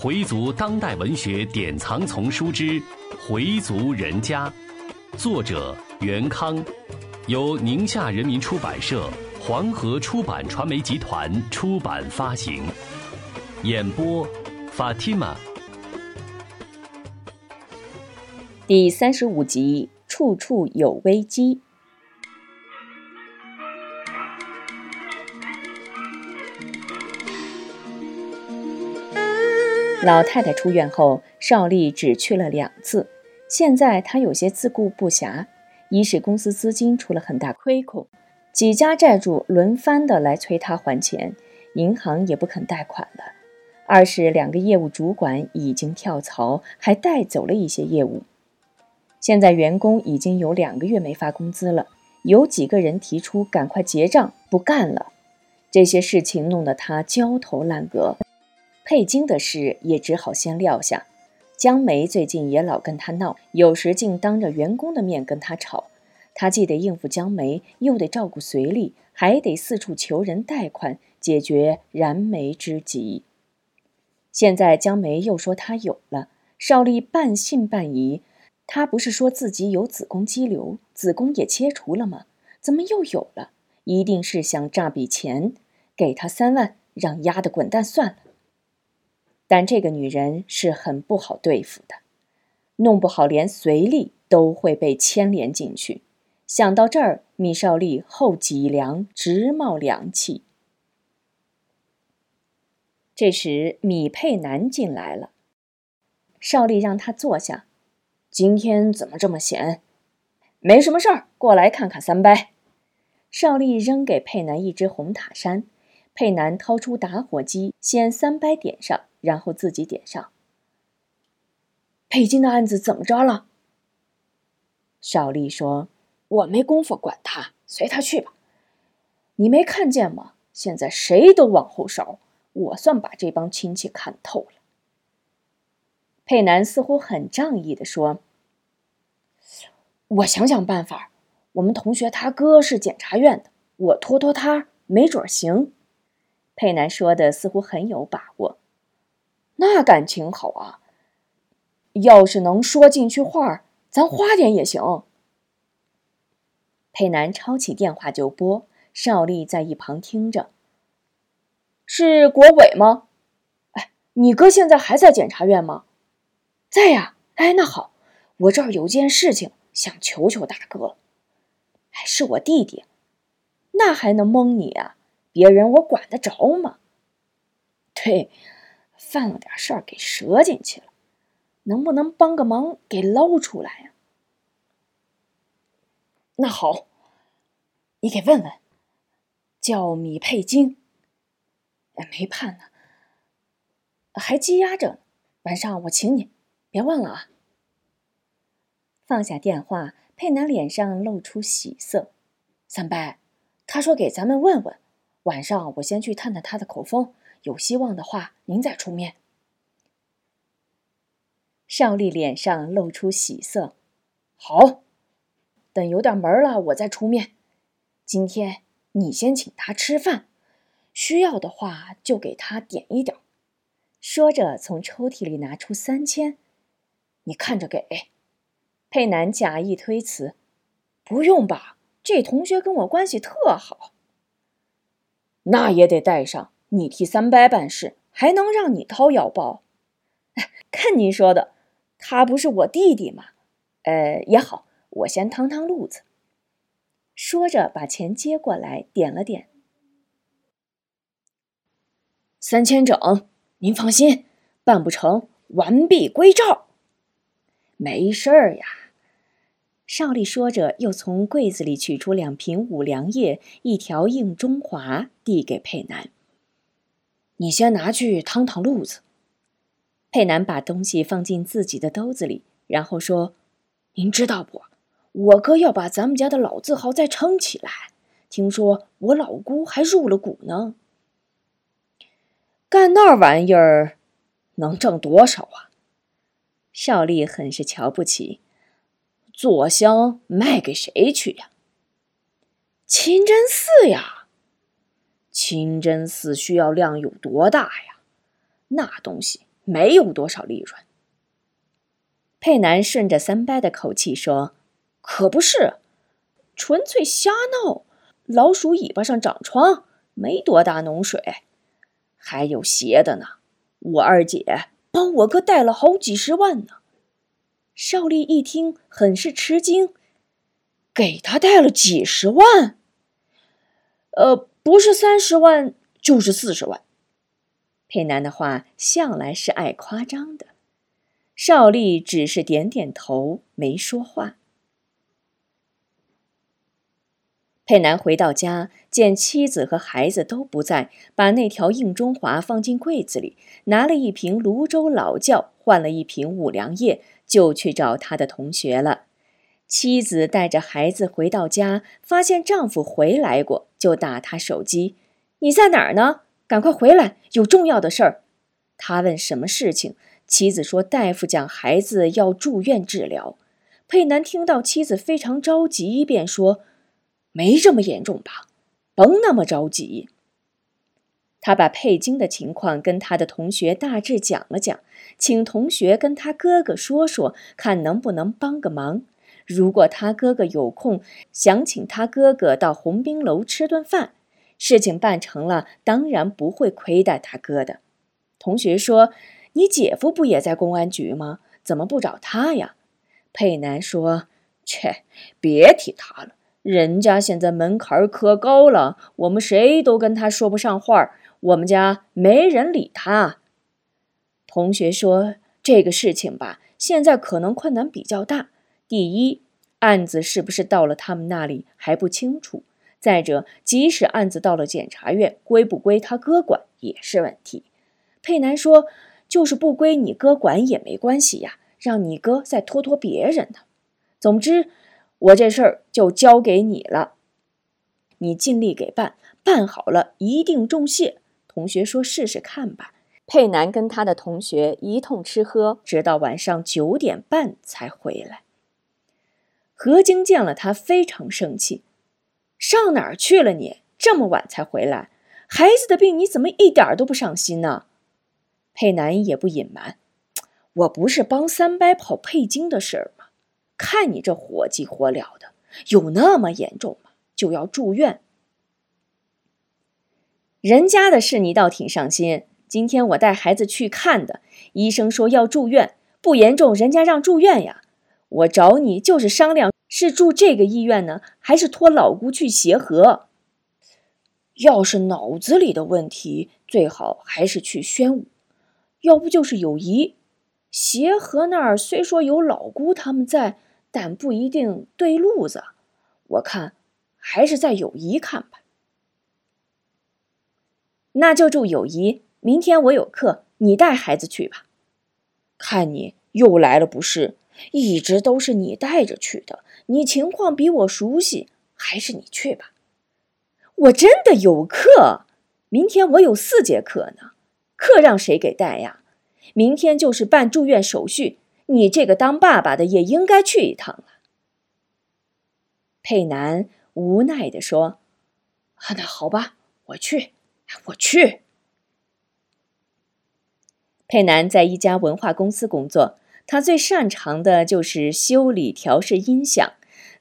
回族当代文学典藏丛书之《回族人家》，作者袁康，由宁夏人民出版社、黄河出版传媒集团出版发行。演播：Fatima。第三十五集：处处有危机。老太太出院后，邵丽只去了两次。现在她有些自顾不暇，一是公司资金出了很大亏空，几家债主轮番的来催她还钱，银行也不肯贷款了；二是两个业务主管已经跳槽，还带走了一些业务。现在员工已经有两个月没发工资了，有几个人提出赶快结账，不干了。这些事情弄得她焦头烂额。佩金的事也只好先撂下。江梅最近也老跟他闹，有时竟当着员工的面跟他吵。他既得应付江梅，又得照顾随丽，还得四处求人贷款解决燃眉之急。现在江梅又说她有了，邵丽半信半疑。她不是说自己有子宫肌瘤，子宫也切除了吗？怎么又有了？一定是想诈笔钱，给他三万，让丫的滚蛋算了。但这个女人是很不好对付的，弄不好连随丽都会被牵连进去。想到这儿，米少丽后脊梁直冒凉气。这时，米佩南进来了，少丽让他坐下。今天怎么这么闲？没什么事儿，过来看看三伯。少丽扔给佩南一只红塔山，佩南掏出打火机，先三伯点上。然后自己点上。佩金的案子怎么着了？少丽说：“我没工夫管他，随他去吧。你没看见吗？现在谁都往后稍，我算把这帮亲戚看透了。”佩南似乎很仗义的说：“我想想办法。我们同学他哥是检察院的，我托托他，没准行。”佩南说的似乎很有把握。那感情好啊！要是能说进去话，咱花点也行。佩南抄起电话就拨，邵丽在一旁听着。是国伟吗？哎，你哥现在还在检察院吗？在呀。哎，那好，我这儿有件事情想求求大哥。哎，是我弟弟，那还能蒙你啊？别人我管得着吗？对。犯了点事儿，给折进去了，能不能帮个忙给捞出来呀？那好，你给问问，叫米佩金，没判呢，还积压着，晚上我请你，别忘了啊。放下电话，佩南脸上露出喜色。三伯，他说给咱们问问，晚上我先去探探他的口风。有希望的话，您再出面。邵丽脸上露出喜色，好，等有点门了，我再出面。今天你先请他吃饭，需要的话就给他点一点。说着，从抽屉里拿出三千，你看着给。佩南假意推辞，不用吧，这同学跟我关系特好。那也得带上。你替三伯办事，还能让你掏腰包？看您说的，他不是我弟弟吗？呃，也好，我先趟趟路子。说着，把钱接过来，点了点。三千整，您放心，办不成，完璧归赵。没事儿呀。少丽说着，又从柜子里取出两瓶五粮液，一条硬中华，递给佩南。你先拿去趟趟路子。佩南把东西放进自己的兜子里，然后说：“您知道不？我哥要把咱们家的老字号再撑起来。听说我老姑还入了股呢。干那玩意儿能挣多少啊？”少丽很是瞧不起。做香卖给谁去呀？清真寺呀。清真寺需要量有多大呀？那东西没有多少利润。佩南顺着三伯的口气说：“可不是，纯粹瞎闹。老鼠尾巴上长疮，没多大脓水。还有邪的呢，我二姐帮我哥带了好几十万呢。”邵丽一听，很是吃惊：“给他带了几十万？呃，不是三十万，就是四十万。”佩南的话向来是爱夸张的。邵丽只是点点头，没说话。佩南回到家，见妻子和孩子都不在，把那条硬中华放进柜子里，拿了一瓶泸州老窖，换了一瓶五粮液，就去找他的同学了。妻子带着孩子回到家，发现丈夫回来过，就打他手机：“你在哪儿呢？赶快回来，有重要的事儿。”他问什么事情。妻子说：“大夫讲孩子要住院治疗。”佩南听到妻子非常着急，便说：“没这么严重吧？甭那么着急。”他把佩金的情况跟他的同学大致讲了讲，请同学跟他哥哥说说，看能不能帮个忙。如果他哥哥有空，想请他哥哥到红冰楼吃顿饭。事情办成了，当然不会亏待他哥的。同学说。你姐夫不也在公安局吗？怎么不找他呀？佩南说：“切，别提他了，人家现在门槛可高了，我们谁都跟他说不上话，我们家没人理他。”同学说：“这个事情吧，现在可能困难比较大。第一，案子是不是到了他们那里还不清楚；再者，即使案子到了检察院，归不归他哥管也是问题。”佩南说。就是不归你哥管也没关系呀，让你哥再托托别人呢。总之，我这事儿就交给你了，你尽力给办，办好了一定重谢。同学说试试看吧。佩南跟他的同学一通吃喝，直到晚上九点半才回来。何晶见了他非常生气：“上哪儿去了你？这么晚才回来？孩子的病你怎么一点都不上心呢？”佩南也不隐瞒，我不是帮三伯跑佩京的事吗？看你这火急火燎的，有那么严重吗？就要住院？人家的事你倒挺上心。今天我带孩子去看的，医生说要住院，不严重，人家让住院呀。我找你就是商量，是住这个医院呢，还是托老姑去协和？要是脑子里的问题，最好还是去宣武。要不就是友谊，协和那儿虽说有老姑他们在，但不一定对路子。我看还是在友谊看吧。那就住友谊。明天我有课，你带孩子去吧。看你又来了不是？一直都是你带着去的，你情况比我熟悉，还是你去吧。我真的有课，明天我有四节课呢。课让谁给带呀？明天就是办住院手续，你这个当爸爸的也应该去一趟了。佩南无奈地说：“，那好吧，我去，我去。”佩南在一家文化公司工作，他最擅长的就是修理、调试音响，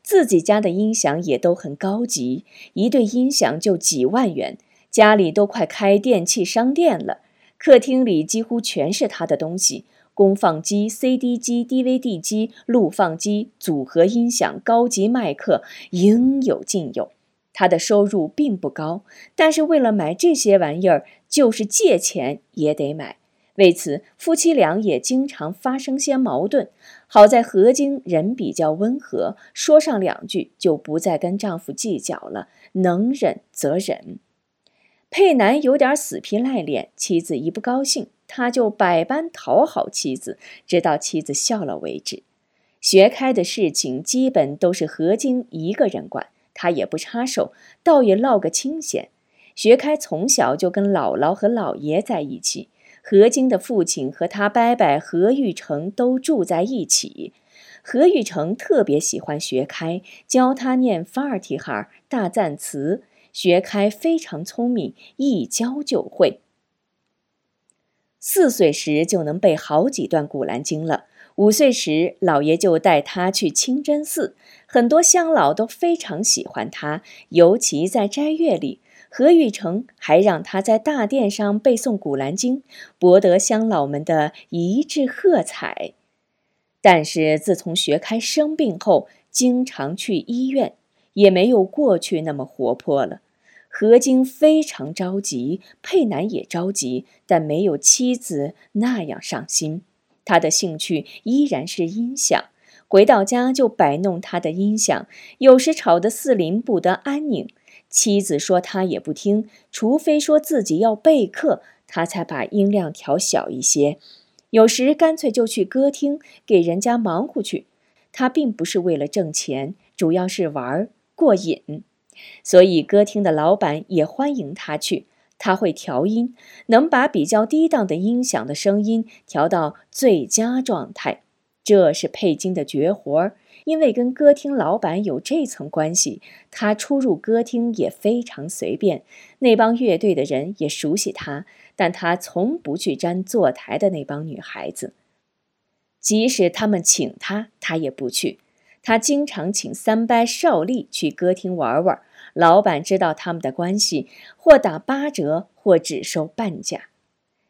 自己家的音响也都很高级，一对音响就几万元，家里都快开电器商店了。客厅里几乎全是他的东西：功放机、CD 机、DVD 机、录放机、组合音响、高级麦克，应有尽有。他的收入并不高，但是为了买这些玩意儿，就是借钱也得买。为此，夫妻俩也经常发生些矛盾。好在何晶人比较温和，说上两句就不再跟丈夫计较了，能忍则忍。佩南有点死皮赖脸，妻子一不高兴，他就百般讨好妻子，直到妻子笑了为止。学开的事情基本都是何晶一个人管，他也不插手，倒也落个清闲。学开从小就跟姥姥和姥爷在一起，何晶的父亲和他伯伯何玉成都住在一起。何玉成特别喜欢学开，教他念法尔提哈、大赞词。学开非常聪明，一教就会。四岁时就能背好几段《古兰经》了。五岁时，老爷就带他去清真寺，很多乡老都非常喜欢他，尤其在斋月里，何玉成还让他在大殿上背诵《古兰经》，博得乡老们的一致喝彩。但是自从学开生病后，经常去医院，也没有过去那么活泼了。何晶非常着急，佩南也着急，但没有妻子那样上心。他的兴趣依然是音响，回到家就摆弄他的音响，有时吵得四邻不得安宁。妻子说他也不听，除非说自己要备课，他才把音量调小一些。有时干脆就去歌厅给人家忙活去。他并不是为了挣钱，主要是玩过瘾，所以歌厅的老板也欢迎他去。他会调音，能把比较低档的音响的声音调到最佳状态，这是佩金的绝活儿。因为跟歌厅老板有这层关系，他出入歌厅也非常随便。那帮乐队的人也熟悉他，但他从不去沾坐台的那帮女孩子，即使他们请他，他也不去。他经常请三伯少利去歌厅玩玩。老板知道他们的关系，或打八折，或只收半价。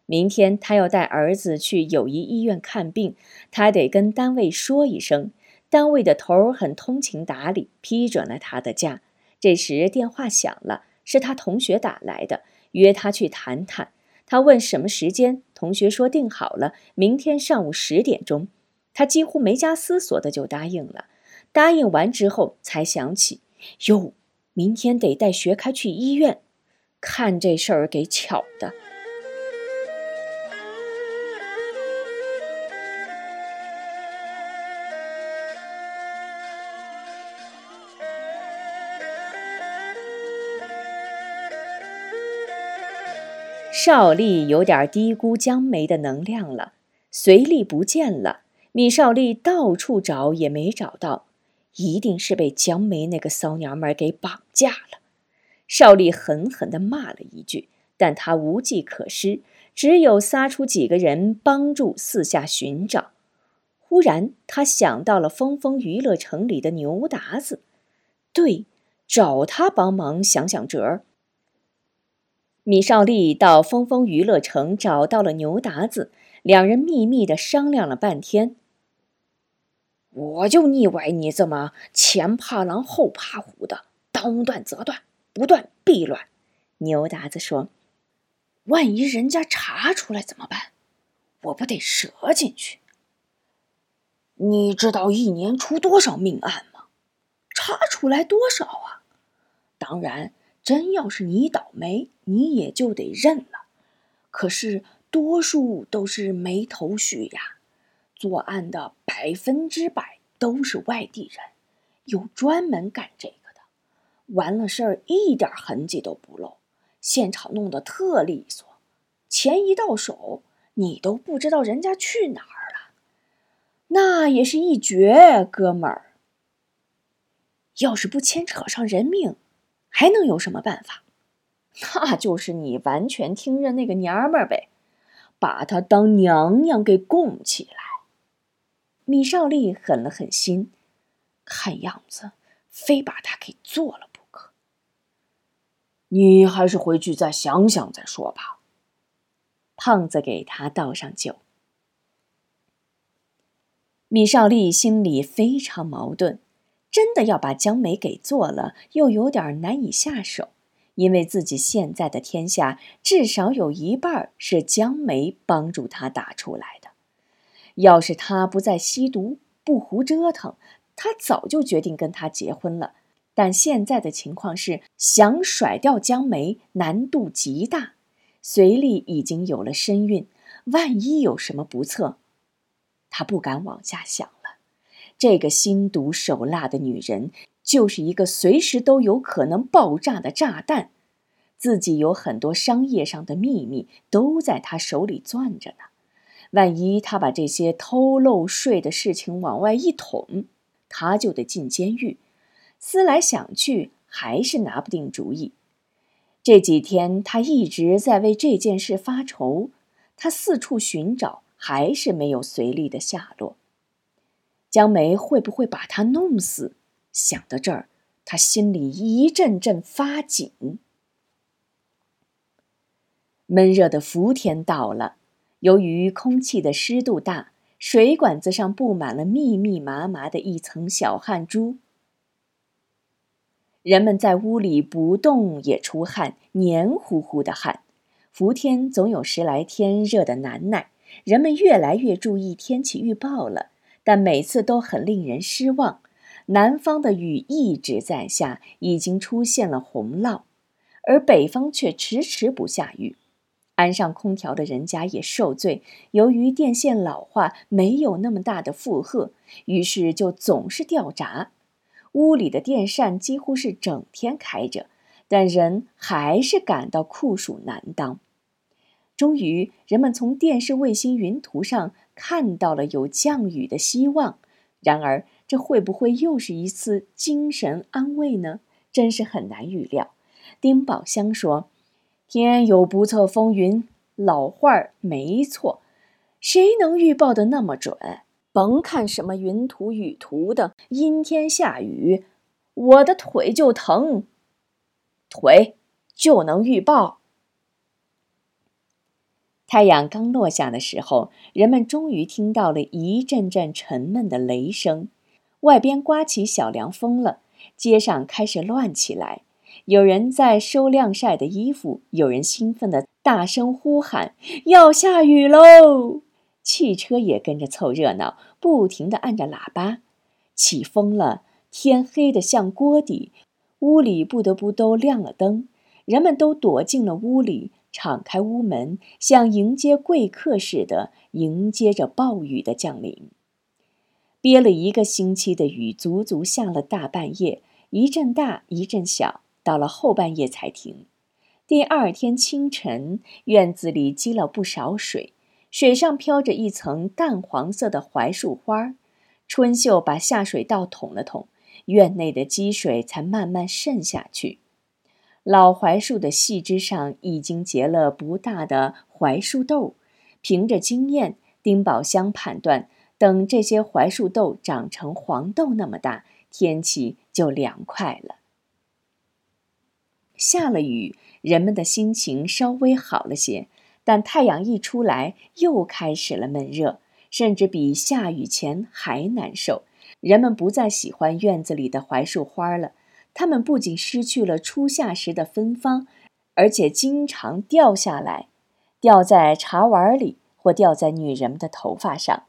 明天他要带儿子去友谊医院看病，他得跟单位说一声。单位的头儿很通情达理，批准了他的假。这时电话响了，是他同学打来的，约他去谈谈。他问什么时间，同学说定好了，明天上午十点钟。他几乎没加思索的就答应了。答应完之后才想起，哟。明天得带学开去医院，看这事儿给巧的。邵丽有点低估江梅的能量了，随丽不见了，米少丽到处找也没找到。一定是被江梅那个骚娘们给绑架了。邵丽狠狠地骂了一句，但他无计可施，只有撒出几个人帮助四下寻找。忽然，他想到了峰峰娱乐城里的牛达子，对，找他帮忙想想辙儿。米少丽到峰峰娱乐城找到了牛达子，两人秘密的商量了半天。我就腻歪你这么前怕狼后怕虎的，当断则断，不断必乱。牛达子说：“万一人家查出来怎么办？我不得折进去？你知道一年出多少命案吗？查出来多少啊？当然，真要是你倒霉，你也就得认了。可是多数都是没头绪呀。”作案的百分之百都是外地人，有专门干这个的，完了事儿一点痕迹都不露，现场弄得特利索，钱一到手，你都不知道人家去哪儿了，那也是一绝，哥们儿。要是不牵扯上人命，还能有什么办法？那就是你完全听任那个娘们儿呗，把她当娘娘给供起来。米少丽狠了狠心，看样子非把他给做了不可。你还是回去再想想再说吧。胖子给他倒上酒。米少丽心里非常矛盾，真的要把江梅给做了，又有点难以下手，因为自己现在的天下至少有一半是江梅帮助他打出来的。要是他不再吸毒，不胡折腾，他早就决定跟他结婚了。但现在的情况是，想甩掉江梅难度极大。隋丽已经有了身孕，万一有什么不测，他不敢往下想。这个心毒手辣的女人，就是一个随时都有可能爆炸的炸弹。自己有很多商业上的秘密，都在他手里攥着呢。万一他把这些偷漏税的事情往外一捅，他就得进监狱。思来想去，还是拿不定主意。这几天他一直在为这件事发愁。他四处寻找，还是没有随丽的下落。江梅会不会把他弄死？想到这儿，他心里一阵阵发紧。闷热的伏天到了，由于空气的湿度大，水管子上布满了密密麻麻的一层小汗珠。人们在屋里不动也出汗，黏糊糊的汗。伏天总有十来天热得难耐，人们越来越注意天气预报了，但每次都很令人失望。南方的雨一直在下，已经出现了洪涝，而北方却迟迟不下雨。安上空调的人家也受罪，由于电线老化，没有那么大的负荷，于是就总是掉闸。屋里的电扇几乎是整天开着，但人还是感到酷暑难当。终于，人们从电视卫星云图上看到了有降雨的希望。然而，这会不会又是一次精神安慰呢？真是很难预料。丁宝香说：“天有不测风云，老话儿没错，谁能预报的那么准？”甭看什么云图雨图的，阴天下雨，我的腿就疼，腿就能预报。太阳刚落下的时候，人们终于听到了一阵阵沉闷的雷声，外边刮起小凉风了，街上开始乱起来，有人在收晾晒的衣服，有人兴奋的大声呼喊：“要下雨喽！”汽车也跟着凑热闹，不停地按着喇叭。起风了，天黑得像锅底，屋里不得不都亮了灯。人们都躲进了屋里，敞开屋门，像迎接贵客似的迎接着暴雨的降临。憋了一个星期的雨，足足下了大半夜，一阵大，一阵小，到了后半夜才停。第二天清晨，院子里积了不少水。水上飘着一层淡黄色的槐树花，春秀把下水道捅了捅，院内的积水才慢慢渗下去。老槐树的细枝上已经结了不大的槐树豆，凭着经验，丁宝香判断，等这些槐树豆长成黄豆那么大，天气就凉快了。下了雨，人们的心情稍微好了些。但太阳一出来，又开始了闷热，甚至比下雨前还难受。人们不再喜欢院子里的槐树花了，它们不仅失去了初夏时的芬芳，而且经常掉下来，掉在茶碗里或掉在女人们的头发上。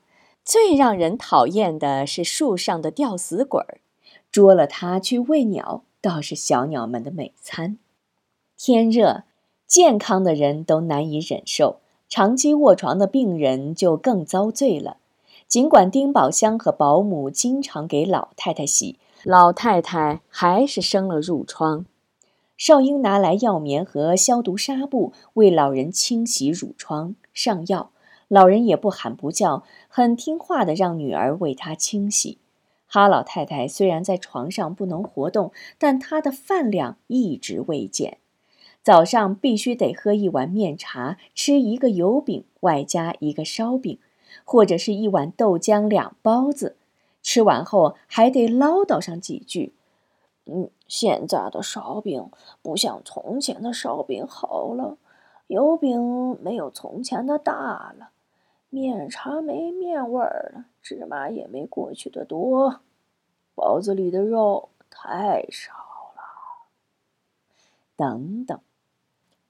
最让人讨厌的是树上的吊死鬼儿，捉了它去喂鸟，倒是小鸟们的美餐。天热。健康的人都难以忍受，长期卧床的病人就更遭罪了。尽管丁宝香和保姆经常给老太太洗，老太太还是生了褥疮。少英拿来药棉和消毒纱布为老人清洗褥疮、上药，老人也不喊不叫，很听话的让女儿为他清洗。哈老太太虽然在床上不能活动，但她的饭量一直未减。早上必须得喝一碗面茶，吃一个油饼，外加一个烧饼，或者是一碗豆浆两包子。吃完后还得唠叨上几句：“嗯，现在的烧饼不像从前的烧饼好了，油饼没有从前的大了，面茶没面味儿了，芝麻也没过去的多，包子里的肉太少了。”等等。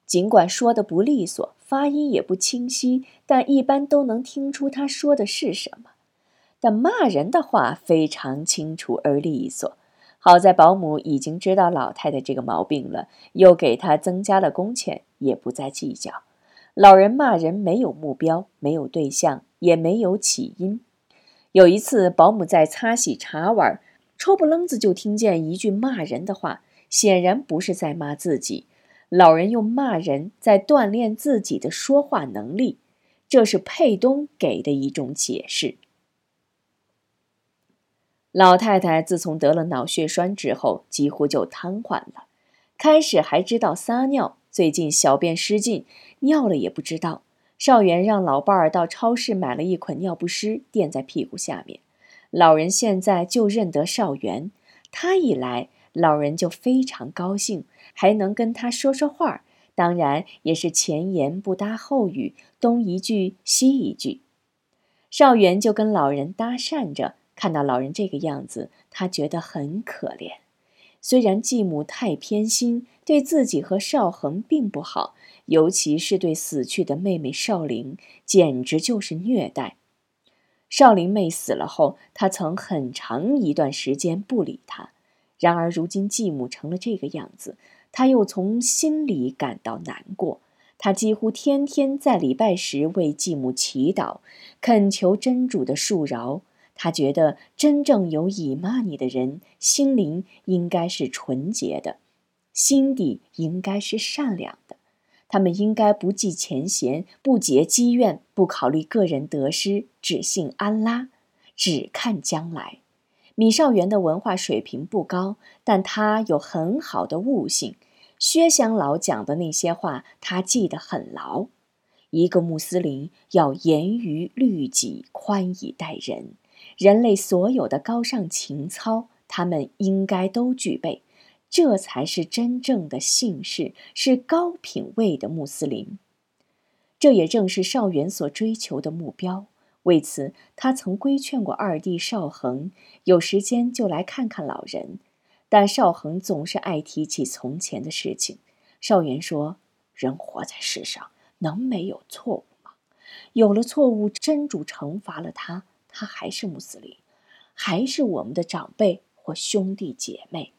尽管说的不利索，发音也不清晰，但一般都能听出他说的是什么。但骂人的话非常清楚而利索。好在保姆已经知道老太太这个毛病了，又给她增加了工钱，也不再计较。老人骂人没有目标，没有对象，也没有起因。有一次，保姆在擦洗茶碗，抽不楞子就听见一句骂人的话，显然不是在骂自己。老人用骂人在锻炼自己的说话能力，这是佩东给的一种解释。老太太自从得了脑血栓之后，几乎就瘫痪了。开始还知道撒尿，最近小便失禁，尿了也不知道。少元让老伴儿到超市买了一捆尿不湿，垫在屁股下面。老人现在就认得少元，他一来，老人就非常高兴，还能跟他说说话。当然，也是前言不搭后语，东一句西一句。少元就跟老人搭讪着，看到老人这个样子，他觉得很可怜。虽然继母太偏心，对自己和少恒并不好，尤其是对死去的妹妹少玲，简直就是虐待。少玲妹死了后，他曾很长一段时间不理她。然而如今继母成了这个样子，他又从心里感到难过。他几乎天天在礼拜时为继母祈祷，恳求真主的恕饶。他觉得真正有以骂你的人，心灵应该是纯洁的，心底应该是善良的。他们应该不计前嫌，不结积怨，不考虑个人得失，只信安拉，只看将来。米少元的文化水平不高，但他有很好的悟性。薛乡老讲的那些话，他记得很牢。一个穆斯林要严于律己，宽以待人。人类所有的高尚情操，他们应该都具备，这才是真正的姓氏，是高品位的穆斯林。这也正是少元所追求的目标。为此，他曾规劝过二弟少恒，有时间就来看看老人。但少恒总是爱提起从前的事情。少元说：“人活在世上，能没有错误吗？有了错误，真主惩罚了他。”他还是穆斯林，还是我们的长辈或兄弟姐妹，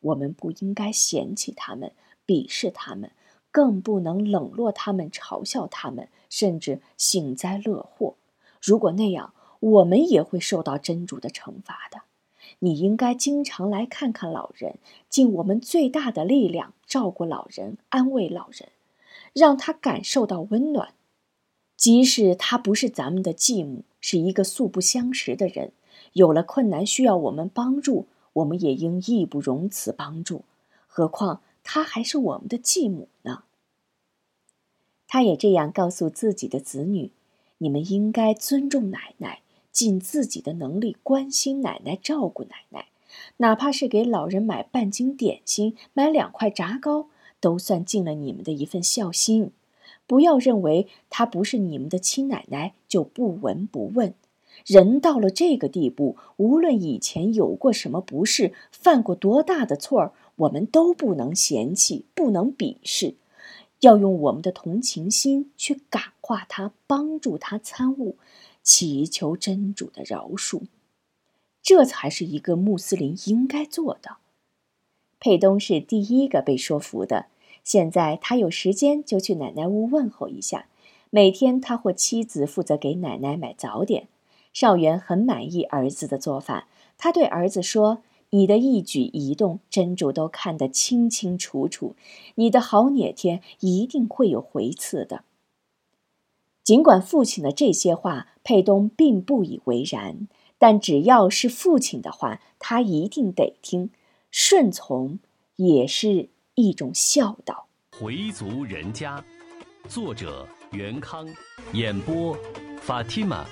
我们不应该嫌弃他们、鄙视他们，更不能冷落他们、嘲笑他们，甚至幸灾乐祸。如果那样，我们也会受到真主的惩罚的。你应该经常来看看老人，尽我们最大的力量照顾老人、安慰老人，让他感受到温暖。即使他不是咱们的继母，是一个素不相识的人，有了困难需要我们帮助，我们也应义不容辞帮助。何况他还是我们的继母呢？他也这样告诉自己的子女：你们应该尊重奶奶，尽自己的能力关心奶奶、照顾奶奶，哪怕是给老人买半斤点心、买两块炸糕，都算尽了你们的一份孝心。不要认为她不是你们的亲奶奶就不闻不问。人到了这个地步，无论以前有过什么不是，犯过多大的错儿，我们都不能嫌弃，不能鄙视，要用我们的同情心去感化他，帮助他参悟，祈求真主的饶恕。这才是一个穆斯林应该做的。佩东是第一个被说服的。现在他有时间就去奶奶屋问候一下。每天他或妻子负责给奶奶买早点。少元很满意儿子的做法，他对儿子说：“你的一举一动，真主都看得清清楚楚。你的好哪天一定会有回赐的。”尽管父亲的这些话佩东并不以为然，但只要是父亲的话，他一定得听，顺从也是。一种孝道。回族人家，作者袁康，演播法蒂玛。